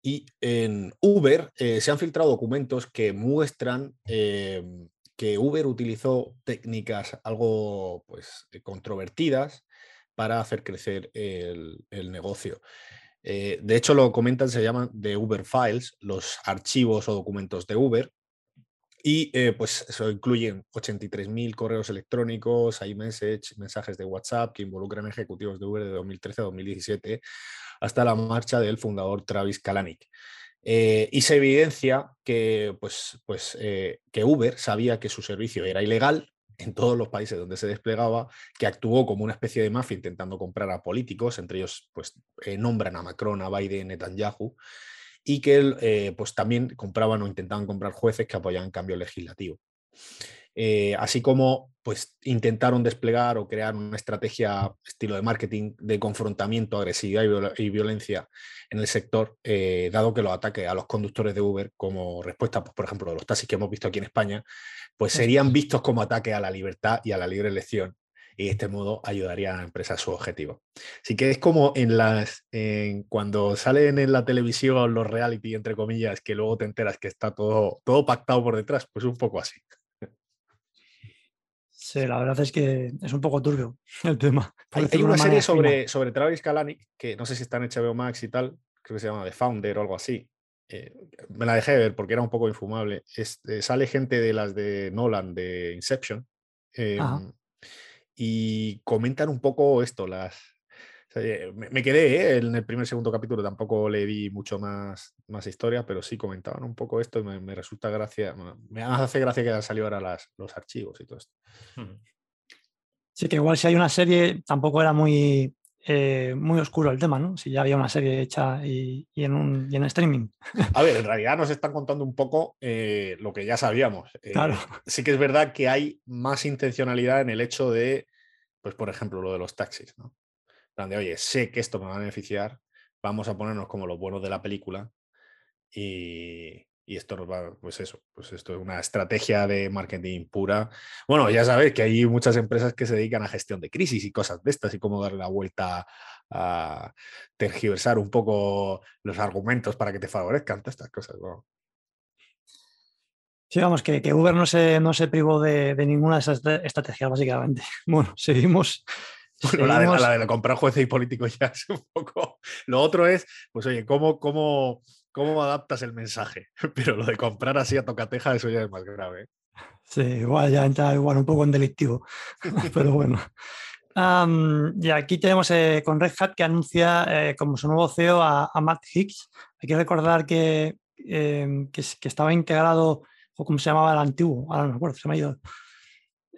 Y en Uber eh, se han filtrado documentos que muestran em, que Uber utilizó técnicas algo pues, controvertidas para hacer crecer el, negocio. Eh, de hecho, lo comentan, se llaman de Uber Files, los archivos o documentos de Uber. Y eh, pues eso incluyen 83.000 correos electrónicos, iMessage, mensajes de WhatsApp que involucran ejecutivos de Uber de 2013 a 2017 hasta la marcha del fundador Travis Kalanick. Eh, y se evidencia que, pues, pues, eh, que Uber sabía que su servicio era ilegal en todos los países donde se desplegaba, que actuó como una especie de mafia intentando comprar a políticos, entre ellos pues, nombran a Macron, a Biden, Netanyahu, y que pues, también compraban o intentaban comprar jueces que apoyaban cambio legislativo. Eh, así como pues, intentaron desplegar o crear una estrategia estilo de marketing de confrontamiento, agresividad y, violencia en el sector, eh, dado que los ataques a los conductores de Uber como respuesta, pues, por ejemplo, de los taxis que hemos visto aquí en España, pues serían vistos como ataque a la libertad y a la libre elección y de este modo ayudaría a la empresa a su objetivo. Así que es como en las cuando salen en la televisión los reality, entre comillas, que luego te enteras que está todo, todo pactado por detrás, pues un poco así. Sí, la verdad es que es un poco turbio el tema. Hay, una serie sobre, sobre Travis Kalanick, que no sé si está en HBO Max y tal, creo que se llama The Founder o algo así. Eh, me la dejé de ver porque era un poco infumable. Eh, sale gente de las de Nolan, de Inception, em, y comentan un poco esto, las, me, quedé ¿eh? en el primer segundo capítulo, tampoco le di mucho más, más historia, pero sí comentaban un poco esto y me, resulta gracia, me hace gracia que hayan salido ahora las, los archivos y todo esto. Sí, que igual si hay una serie tampoco era muy, eh, muy oscuro el tema, ¿no? Si ya había una serie hecha y, en, un, y en streaming. A ver, en realidad nos están contando un poco eh, lo que ya sabíamos. claro. Sí que es verdad que hay más intencionalidad en el hecho de, pues por ejemplo, lo de los taxis, ¿no? de, oye, sé que esto me va a beneficiar, vamos a ponernos como los buenos de la película y, esto nos va, pues eso, pues esto es una estrategia de marketing pura. Bueno, ya sabéis que hay muchas empresas que se dedican a gestión de crisis y cosas de estas y cómo darle la vuelta a tergiversar un poco los argumentos para que te favorezcan todas estas cosas. Sí, vamos, que, que, Uber no se, no se privó de, de ninguna de esas estrategias, básicamente. Bueno, seguimos bueno, la de, comprar jueces y políticos ya es un poco. Lo otro es, pues oye, ¿cómo, cómo, cómo adaptas el mensaje? Pero lo de comprar así a tocateja, eso ya es más grave. ¿eh? Sí, igual ya entra igual un poco en delictivo. Pero bueno. y aquí tenemos eh, con Red Hat que anuncia eh, como su nuevo CEO a, Matt Hicks. Hay que recordar que, que, que, estaba integrado, o como se llamaba el antiguo, ahora no me acuerdo, se me ha ido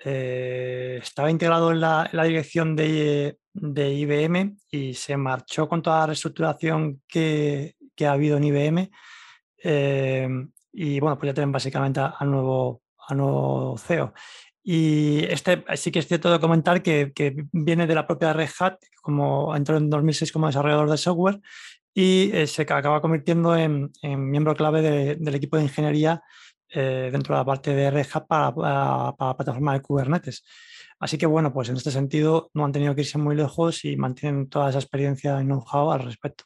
estaba integrado en la, dirección de, IBM y se marchó con toda la reestructuración que, ha habido en IBM. Eh, y bueno, pues ya tienen básicamente a, nuevo, nuevo CEO. Y este sí que es cierto de comentar que, viene de la propia Red Hat, como entró en 2006 como desarrollador de software y eh, se acaba convirtiendo en, miembro clave del equipo de ingeniería eh, dentro de la parte de Red Hat para, la plataforma de Kubernetes. Así que bueno, pues en este sentido no han tenido que irse muy lejos y mantienen toda esa experiencia y know-how al respecto.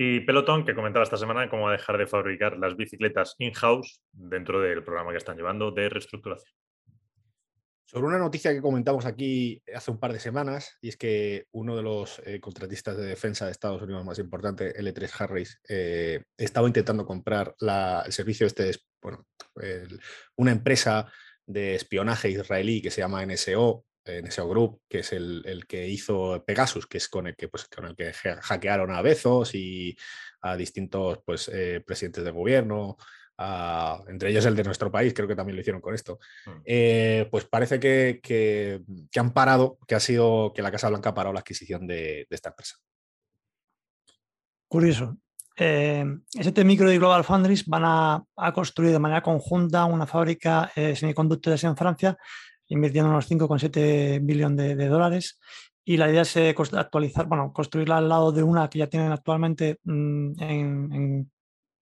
Y Peloton, que comentaba esta semana cómo dejar de fabricar las bicicletas in-house dentro del programa que están llevando de reestructuración. Sobre una noticia que comentamos aquí hace un par de semanas, y es que uno de los eh, contratistas de defensa de Estados Unidos más importante, L3 Harris, eh, estaba intentando comprar el servicio este, bueno, una empresa de espionaje israelí que se llama NSO, NSO Group, que es el, que hizo Pegasus, que es con el que, pues, con el que hackearon a Bezos y a distintos pues, eh, presidentes de gobierno, entre ellos el de nuestro país, creo que también lo hicieron con esto, mm. eh, pues parece que, han parado, que ha sido que la Casa Blanca ha parado la adquisición de, esta empresa. Curioso. Eh, ST Micro y Global Foundries van a, construir de manera conjunta una fábrica de semiconductores en Francia, invirtiendo unos 5,7 billones de, dólares. Y la idea es actualizar, bueno, construirla al lado de una que ya tienen actualmente mm, en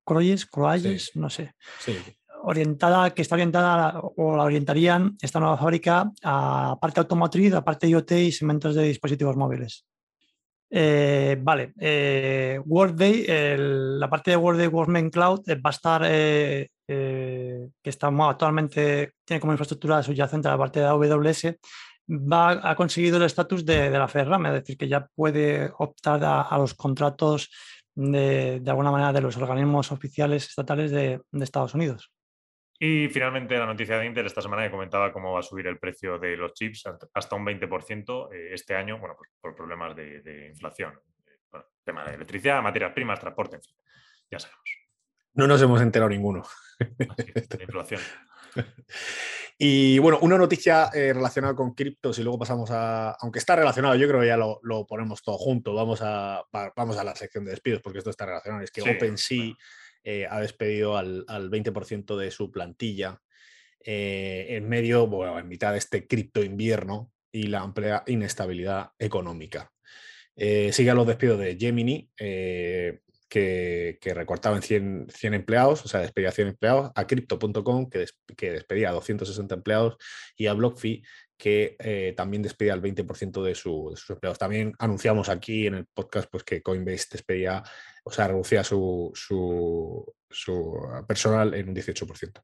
Croyes, Croyes, no sé. Orientada, que está orientada o la orientarían esta nueva fábrica a parte automotriz, a parte IoT y segmentos de dispositivos móviles. Eh, vale, eh, Workday, la parte de Workday Workman Cloud eh, va a estar, que está actualmente, tiene como infraestructura subyacente a la parte de AWS, va, ha conseguido el estatus de, la FERRAM, es decir, que ya puede optar a los contratos de, alguna manera de los organismos oficiales estatales de, Estados Unidos. Y finalmente la noticia de Intel esta semana que comentaba cómo va a subir el precio de los chips hasta un 20% eh, este año, bueno, pues por problemas de, inflación, tema de electricidad, materias primas, transporte, en fin, ya sabemos. No nos hemos enterado ninguno. inflación. Y bueno, una noticia eh, relacionada con criptos y luego pasamos a, aunque está relacionado, yo creo que ya lo, ponemos todo junto, vamos a, vamos a la sección de despidos porque esto está relacionado, es que OpenSea eh, ha despedido al, 20% de su plantilla eh, en medio, bueno, en mitad de este cripto invierno y la amplia inestabilidad económica. sigue los despidos de Gemini, que, recortaba en 100, 100, empleados, o sea, despedía 100 empleados, a Crypto.com, que, que, despedía a 260 empleados, y a BlockFi, que eh, también despedía al 20% de, de, sus empleados. También anunciamos aquí en el podcast pues, que Coinbase despedía, o sea, reducía su, su personal en un 18%.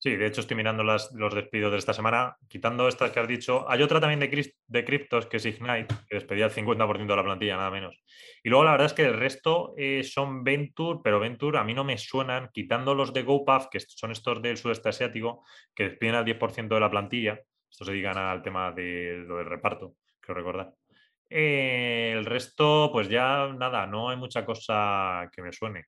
Sí, de hecho estoy mirando las, los despidos de esta semana, quitando estas que has dicho. Hay otra también de, de criptos que es Ignite, que despedía el 50% de la plantilla, nada menos. Y luego la verdad es que el resto eh, son Venture, pero Venture a mí no me suenan, quitando los de GoPuff, que son estos del sudeste asiático, que despiden al 10% de la plantilla. Estos se dedican al tema de lo del reparto, creo recordar. Eh, el resto, pues ya nada, no hay mucha cosa que me suene.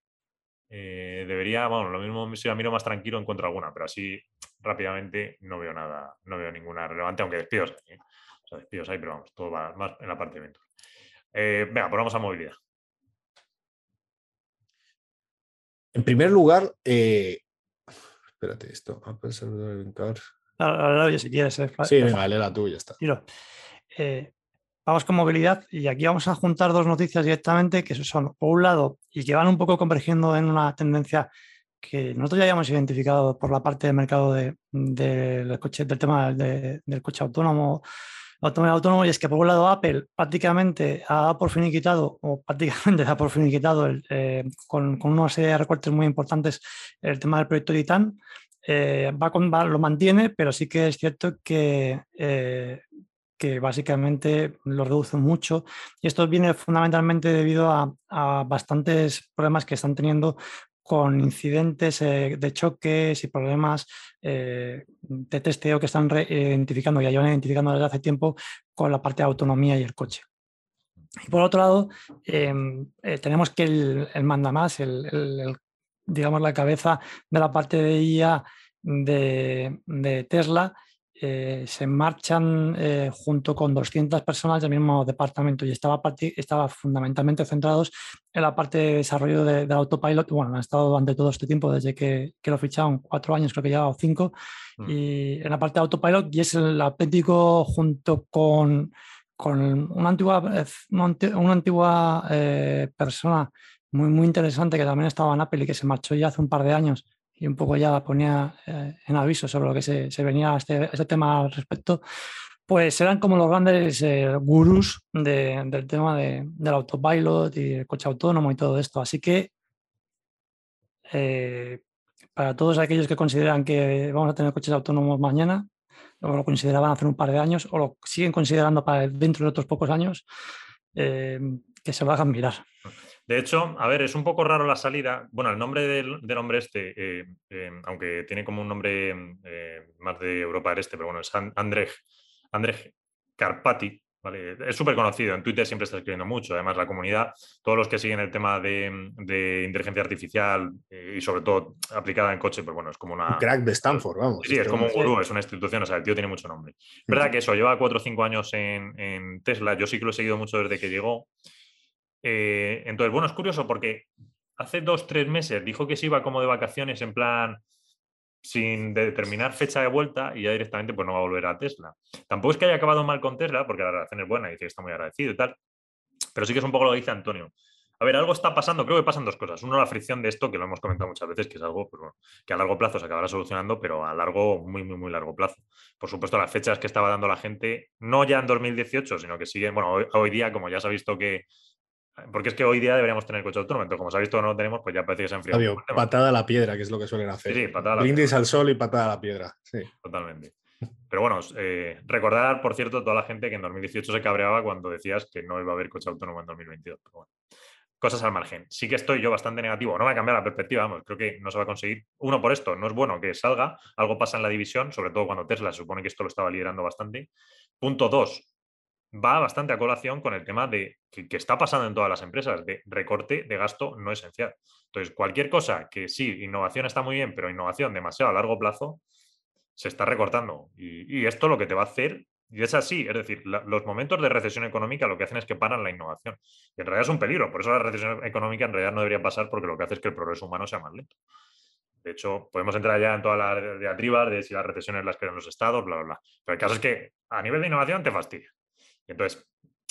Eh, debería, bueno, lo mismo si la miro más tranquilo encuentro alguna, pero así rápidamente no veo nada, no veo ninguna relevante, aunque despidos hay. ¿eh? O sea, despidos hay, pero vamos, todo va más en la parte de eventos. Eh, venga, ponemos a movilidad. En primer lugar, espérate, esto. Apple Server Ahora, si quieres. Sí, venga, la tuya, está. Vamos con movilidad y aquí vamos a juntar dos noticias directamente que son, por un lado, y que van un poco convergiendo en una tendencia que nosotros ya habíamos identificado por la parte del mercado de, del coche, del tema del coche autónomo, automóvil autónomo, y es que por un lado Apple prácticamente ha por finiquitado, o prácticamente ha por finiquitado el, eh, con, con, una serie de recortes muy importantes el tema del proyecto Titan. Eh, va, con, lo mantiene, pero sí que es cierto que eh, que básicamente lo reducen mucho. Y esto viene fundamentalmente debido a, bastantes problemas que están teniendo con incidentes eh, de choques y problemas eh, de testeo que están identificando, ya llevan identificando desde hace tiempo con la parte de autonomía y el coche. Y por otro lado, em, eh, tenemos que el, el manda más, el, digamos la cabeza de la parte de IA de Tesla, eh, se marchan eh, junto con 200 personas del mismo departamento y estaba, estaba fundamentalmente centrados en la parte de desarrollo del autopilot. Bueno, han estado durante todo este tiempo, desde que, lo ficharon, cuatro años, creo que ya o cinco, mm. y en la parte de autopilot, y es el auténtico junto con, con una antigua, una antigua eh, persona muy, muy interesante que también estaba en Apple y que se marchó ya hace un par de años y un poco ya ponía eh, en aviso sobre lo que se, venía a este, este, tema al respecto, pues eran como los grandes eh, gurús del tema del autopilot y el coche autónomo y todo esto. Así que eh, para todos aquellos que consideran que vamos a tener coches autónomos mañana, o lo consideraban hace un par de años, o lo siguen considerando para dentro de otros pocos años, que se lo hagan mirar. De hecho, a ver, es un poco raro la salida. Bueno, el nombre del, hombre este, eh, eh, aunque tiene como un nombre eh, más de Europa del Este, pero bueno, es Andrej, Andrés Carpati, es súper conocido, en Twitter siempre está escribiendo mucho, además la comunidad, todos los que siguen el tema de, inteligencia artificial y sobre todo aplicada en coche, pues bueno, es como una... Un crack de Stanford, vamos. Sí, es como un gurú, es una institución, o sea, el tío tiene mucho nombre. Es verdad que eso, lleva cuatro o cinco años en, Tesla, yo sí que lo he seguido mucho desde que llegó. Eh, entonces, bueno, es curioso porque hace dos, tres meses dijo que se iba como de vacaciones en plan sin determinar fecha de vuelta y ya directamente pues no va a volver a Tesla. Tampoco es que haya acabado mal con Tesla, porque la relación es buena y dice que está muy agradecido y tal, pero sí que es un poco lo que dice Antonio. A ver, algo está pasando, creo que pasan dos cosas. Uno, la fricción de esto, que lo hemos comentado muchas veces, que es algo pues que a largo plazo se acabará solucionando, pero a largo, muy, muy, muy largo plazo. Por supuesto, las fechas que estaba dando la gente, no ya en 2018, sino que siguen, bueno, hoy día, como ya se ha visto que porque es que hoy día deberíamos tener coche autónomo, entonces como se ha visto no lo tenemos, pues ya parece que se ha enfriado. patada a la piedra, que es lo que suelen hacer. Sí, patada a la Brindis al sol y patada a la piedra. Sí. Totalmente. Pero bueno, eh, recordar, por cierto, toda la gente que en 2018 se cabreaba cuando decías que no iba a haber coche autónomo en 2022. Pero bueno, cosas al margen. Sí que estoy yo bastante negativo. No va a cambiar la perspectiva, vamos, creo que no se va a conseguir. Uno, por esto, no es bueno que salga, algo pasa en la división, sobre todo cuando Tesla se supone que esto lo estaba liderando bastante. Punto dos, va bastante a colación con el tema de que, está pasando en todas las empresas, de recorte de gasto no esencial. Entonces, cualquier cosa que sí, innovación está muy bien, pero innovación demasiado a largo plazo, se está recortando. Y, esto lo que te va a hacer, y es así, es decir, los momentos de recesión económica lo que hacen es que paran la innovación. Y en realidad es un peligro, por eso la recesión económica en realidad no debería pasar porque lo que hace es que el progreso humano sea más lento. De hecho, podemos entrar ya en todas las diatribas de si las recesiones las crean los estados, bla, bla, bla. Pero el caso es que a nivel de innovación te fastidia. Entonces,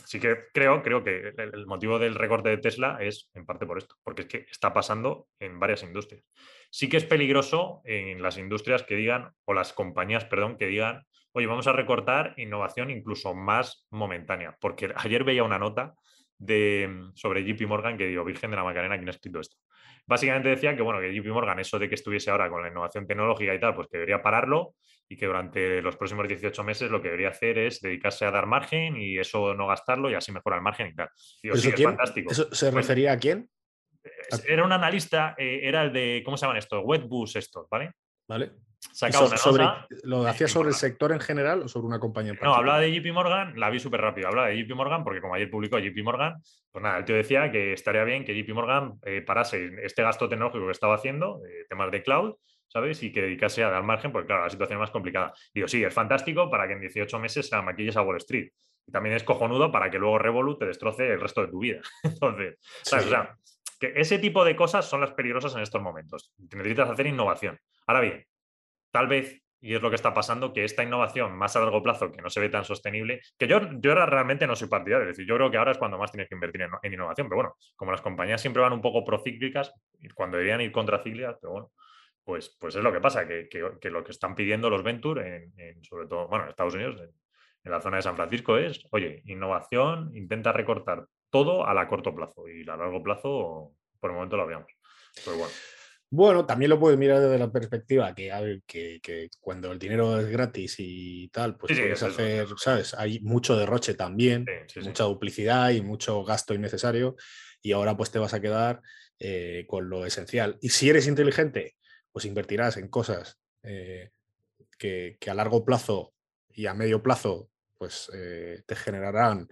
sí que creo, creo que el, motivo del recorte de Tesla es en parte por esto, porque es que está pasando en varias industrias. Sí que es peligroso en las industrias que digan, o las compañías, perdón, que digan, oye, vamos a recortar innovación incluso más momentánea, porque ayer veía una nota de, sobre JP Morgan que digo, Virgen de la Macarena, ¿quién ha escrito esto? Básicamente decía que, bueno, que JP Morgan, eso de que estuviese ahora con la innovación tecnológica y tal, pues que debería pararlo y que durante los próximos 18 meses lo que debería hacer es dedicarse a dar margen y eso no gastarlo y así mejora el margen y tal. Digo, sí, es fantástico. ¿Eso se pues refería a quién? Era un analista, eh, era el de, ¿cómo se llaman estos? Wetbus estos, ¿vale? Vale. Sobre, ¿Lo hacía sobre el sector en general o sobre una compañía No, hablaba de JP Morgan, la vi súper rápido. Hablaba de JP Morgan porque como ayer publicó JP Morgan, pues nada, el tío decía que estaría bien que JP Morgan eh, parase este gasto tecnológico que estaba haciendo, eh, temas de cloud, ¿sabes? Y que dedicase a dar margen, porque claro, la situación es más complicada. Digo, sí, es fantástico para que en 18 meses se maquilles a Wall Street. Y también es cojonudo para que luego Revolut te destroce el resto de tu vida. Entonces, ¿sabes? O sea, que ese tipo de cosas son las peligrosas en estos momentos. Necesitas hacer innovación. Ahora bien, tal vez, y es lo que está pasando, que esta innovación más a largo plazo, que no se ve tan sostenible, que yo, yo ahora realmente no soy partidario, es decir, yo creo que ahora es cuando más tienes que invertir en, innovación, pero bueno, como las compañías siempre van un poco procíclicas, cuando deberían ir contracíclicas, pero bueno, pues, pues es lo que pasa, que, lo que están pidiendo los Venture, en, sobre todo, bueno, en Estados Unidos, en, la zona de San Francisco, es, oye, innovación, intenta recortar todo a la corto plazo y a largo plazo, por el momento lo veamos. Pues bueno. Bueno, también lo puedes mirar desde la perspectiva que, que, cuando el dinero es gratis y tal, pues puedes hacer, ¿sabes? Hay mucho derroche también, mucha duplicidad y mucho gasto innecesario y ahora pues te vas a quedar eh, con lo esencial. Y si eres inteligente, pues invertirás en cosas eh, que, a largo plazo y a medio plazo pues eh, te generarán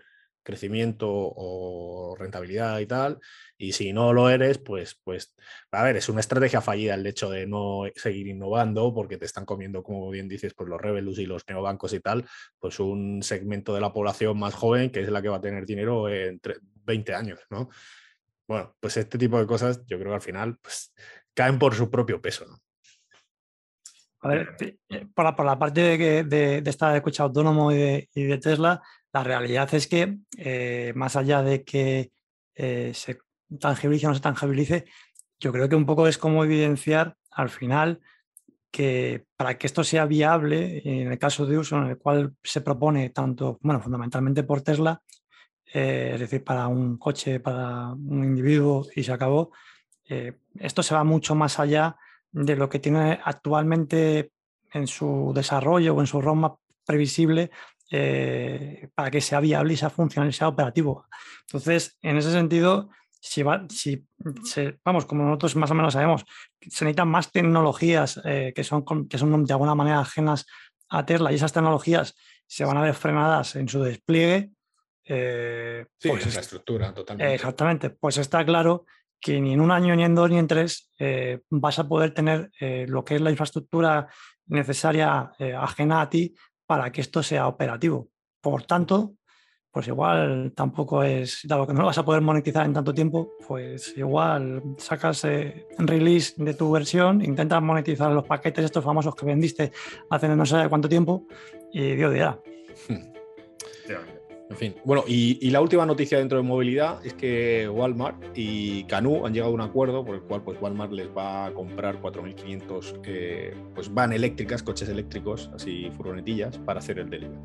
crecimiento o rentabilidad y tal. Y si no lo eres, pues, pues, a ver, es una estrategia fallida el hecho de no seguir innovando porque te están comiendo, como bien dices, pues los Revelus y los neobancos y tal, pues un segmento de la población más joven que es la que va a tener dinero entre 20 años, ¿no? Bueno, pues este tipo de cosas yo creo que al final pues, caen por su propio peso. A ver, eh, por la, parte de, de, de coche autónomo y de, Tesla, la realidad es que eh, más allá de que eh, se tangibilice o no se tangibilice, yo creo que un poco es como evidenciar al final que para que esto sea viable, en el caso de uso en el cual se propone tanto, bueno, fundamentalmente por Tesla, es decir, para un coche, para un individuo y se acabó, esto se va mucho más allá de lo que tiene actualmente en su desarrollo o en su roadmap previsible eh, para que sea viable y sea funcional y sea operativo. Entonces, en ese sentido, si, va, si vamos, como nosotros más o menos sabemos, se necesitan más tecnologías eh, que, son, que son de alguna manera ajenas a Tesla y esas tecnologías se van a ver frenadas en su despliegue. Eh, sí, pues infraestructura, totalmente. Exactamente, pues está claro que ni en un año, ni en dos, ni en tres eh, vas a poder tener eh, lo que es la infraestructura necesaria ajena a ti para que esto sea operativo. Por tanto, pues igual tampoco es, dado que no lo vas a poder monetizar en tanto tiempo, pues igual sacas eh, release de tu versión, intentas monetizar los paquetes estos famosos que vendiste hace no sé cuánto tiempo y Dios dirá. En fin, bueno, y, la última noticia dentro de movilidad es que Walmart y Canoo han llegado a un acuerdo por el cual pues, Walmart les va a comprar 4.500 eh, pues, van eléctricas, coches eléctricos, así furgonetillas, para hacer el delivery.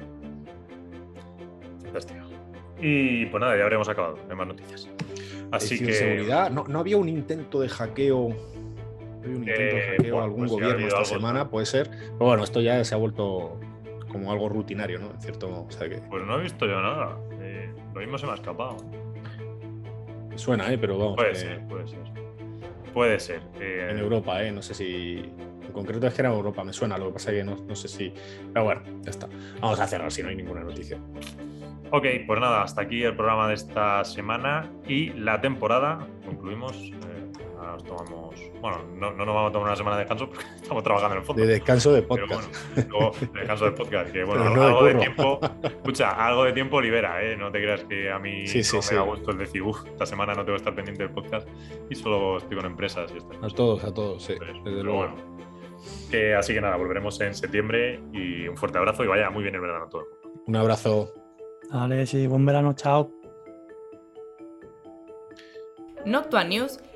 Y pues nada, ya habremos acabado. de más noticias. Así que. seguridad, ¿No, ¿No, había un intento de hackeo? ¿Había un intento de eh, hackeo a algún pues gobierno esta semana? Puede ser. Pero bueno, esto ya se ha vuelto como algo rutinario, ¿no? En cierto o sea que... Pues no he visto yo nada. Eh, lo mismo se me ha escapado. Suena, ¿eh? Pero vamos. Puede ser, puede ser. Puede ser. Eh, en Europa, ¿eh? No sé si. En concreto es que era Europa, me suena. Lo que pasa es que no, no sé si. Pero bueno, ya está. Vamos a cerrar si no hay ninguna noticia. Ok, pues nada, hasta aquí el programa de esta semana y la temporada. Concluimos. Eh, nos tomamos. Bueno, no, no, nos vamos a tomar una semana de descanso porque estamos trabajando en el fondo. De descanso de podcast. Pero bueno, de descanso de podcast. Que bueno, algo de, tiempo. Escucha, algo de tiempo libera, ¿eh? No te creas que a mí sí, sí, no me da gusto el decir, uff, esta semana no tengo que estar pendiente del podcast y solo estoy con empresas y A todos, a todos, sí. desde luego. Bueno, que, así que nada, volveremos en septiembre y un fuerte abrazo y vaya muy bien el verano a todo Un abrazo. Vale, sí, buen verano, chao. Noctua News